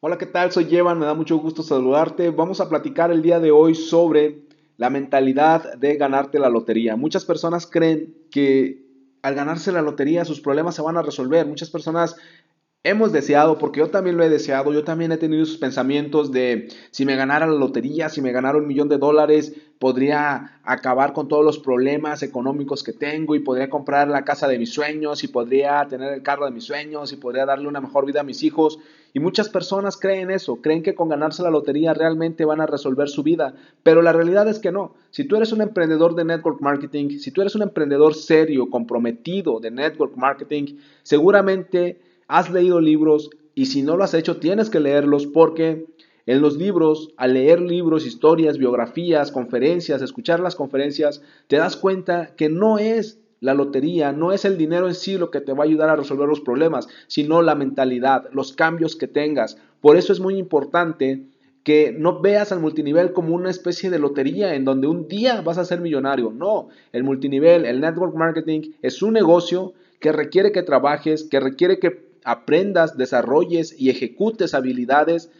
Hola, ¿qué tal? Soy Evan, me da mucho gusto saludarte. Vamos a platicar el día de hoy sobre la mentalidad de ganarte la lotería. Muchas personas creen que al ganarse la lotería sus problemas se van a resolver. Muchas personas hemos deseado, porque yo también lo he deseado, yo también he tenido esos pensamientos de si me ganara la lotería, si me ganara un millón de dólares, podría acabar con todos los problemas económicos que tengo y podría comprar la casa de mis sueños y podría tener el carro de mis sueños y podría darle una mejor vida a mis hijos. Y muchas personas creen eso, creen que con ganarse la lotería realmente van a resolver su vida, pero la realidad es que no. Si tú eres un emprendedor de network marketing, si tú eres un emprendedor serio, comprometido de network marketing, seguramente has leído libros y si no lo has hecho tienes que leerlos porque en los libros, al leer libros, historias, biografías, conferencias, escuchar las conferencias, te das cuenta que no es la lotería, no es el dinero en sí lo que te va a ayudar a resolver los problemas, sino la mentalidad, los cambios que tengas. Por eso es muy importante que no veas al multinivel como una especie de lotería en donde un día vas a ser millonario. No, el multinivel, el network marketing es un negocio que requiere que trabajes, que requiere que aprendas, desarrolles y ejecutes habilidades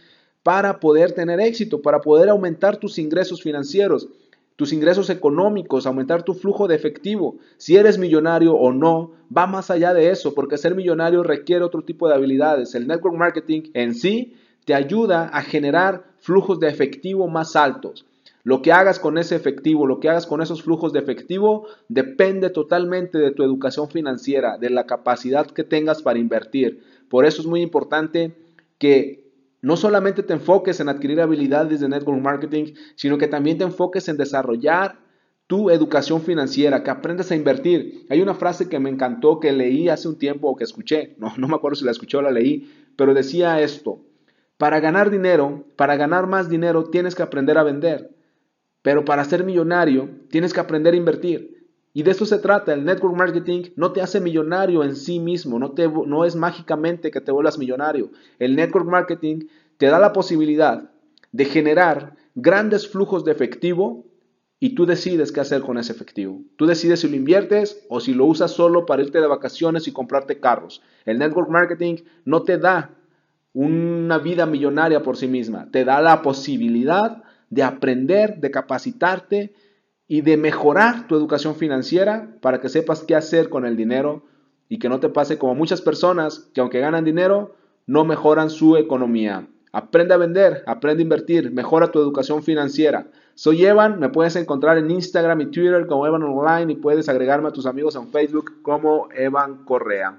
para poder tener éxito, para poder aumentar tus ingresos financieros, tus ingresos económicos, aumentar tu flujo de efectivo. Si eres millonario o no, va más allá de eso, porque ser millonario requiere otro tipo de habilidades. El network marketing en sí te ayuda a generar flujos de efectivo más altos. Lo que hagas con ese efectivo, lo que hagas con esos flujos de efectivo, depende totalmente de tu educación financiera, de la capacidad que tengas para invertir. Por eso es muy importante que no solamente te enfoques en adquirir habilidades de network marketing, sino que también te enfoques en desarrollar tu educación financiera, que aprendas a invertir. Hay una frase que me encantó, que leí hace un tiempo o que escuché, no, no me acuerdo si la escuché o la leí, pero decía esto, para ganar dinero, para ganar más dinero, tienes que aprender a vender. Pero para ser millonario tienes que aprender a invertir. Y de eso se trata. El network marketing no te hace millonario en sí mismo, no, te, no es mágicamente que te vuelvas millonario. El network marketing te da la posibilidad de generar grandes flujos de efectivo y tú decides qué hacer con ese efectivo. Tú decides si lo inviertes o si lo usas solo para irte de vacaciones y comprarte carros. El network marketing no te da una vida millonaria por sí misma, te da la posibilidad de aprender, de capacitarte y de mejorar tu educación financiera para que sepas qué hacer con el dinero y que no te pase como muchas personas que aunque ganan dinero, no mejoran su economía. Aprende a vender, aprende a invertir, mejora tu educación financiera. Soy Evan, me puedes encontrar en Instagram y Twitter como Evan Online y puedes agregarme a tus amigos en Facebook como Evan Correa.